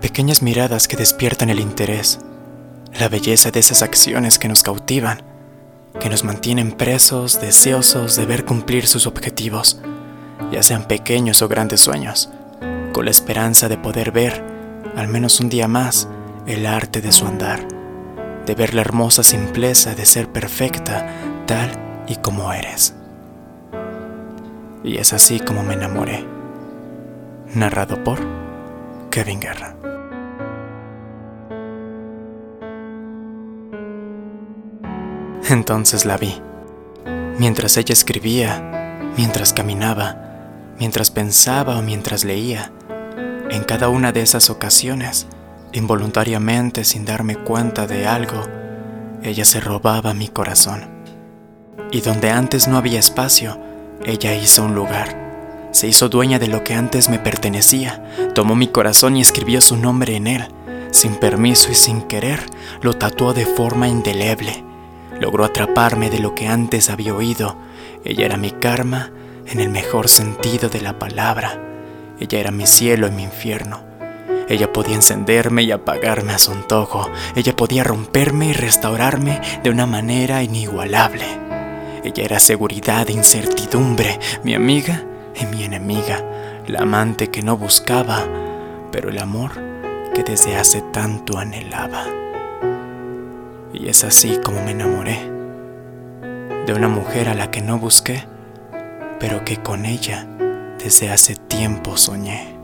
pequeñas miradas que despiertan el interés, la belleza de esas acciones que nos cautivan, que nos mantienen presos, deseosos de ver cumplir sus objetivos, ya sean pequeños o grandes sueños, con la esperanza de poder ver, al menos un día más, el arte de su andar, de ver la hermosa simpleza de ser perfecta tal y como eres. Y es así como me enamoré. Narrado por Kevin Guerra. Entonces la vi, mientras ella escribía, mientras caminaba, mientras pensaba o mientras leía. En cada una de esas ocasiones, involuntariamente, sin darme cuenta de algo, ella se robaba mi corazón. Y donde antes no había espacio, ella hizo un lugar. Se hizo dueña de lo que antes me pertenecía, tomó mi corazón y escribió su nombre en él. Sin permiso y sin querer, lo tatuó de forma indeleble logró atraparme de lo que antes había oído. Ella era mi karma en el mejor sentido de la palabra. Ella era mi cielo y mi infierno. Ella podía encenderme y apagarme a su antojo. Ella podía romperme y restaurarme de una manera inigualable. Ella era seguridad e incertidumbre, mi amiga y mi enemiga, la amante que no buscaba, pero el amor que desde hace tanto anhelaba. Y es así como me enamoré de una mujer a la que no busqué, pero que con ella desde hace tiempo soñé.